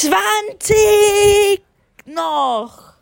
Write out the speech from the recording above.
20 noch.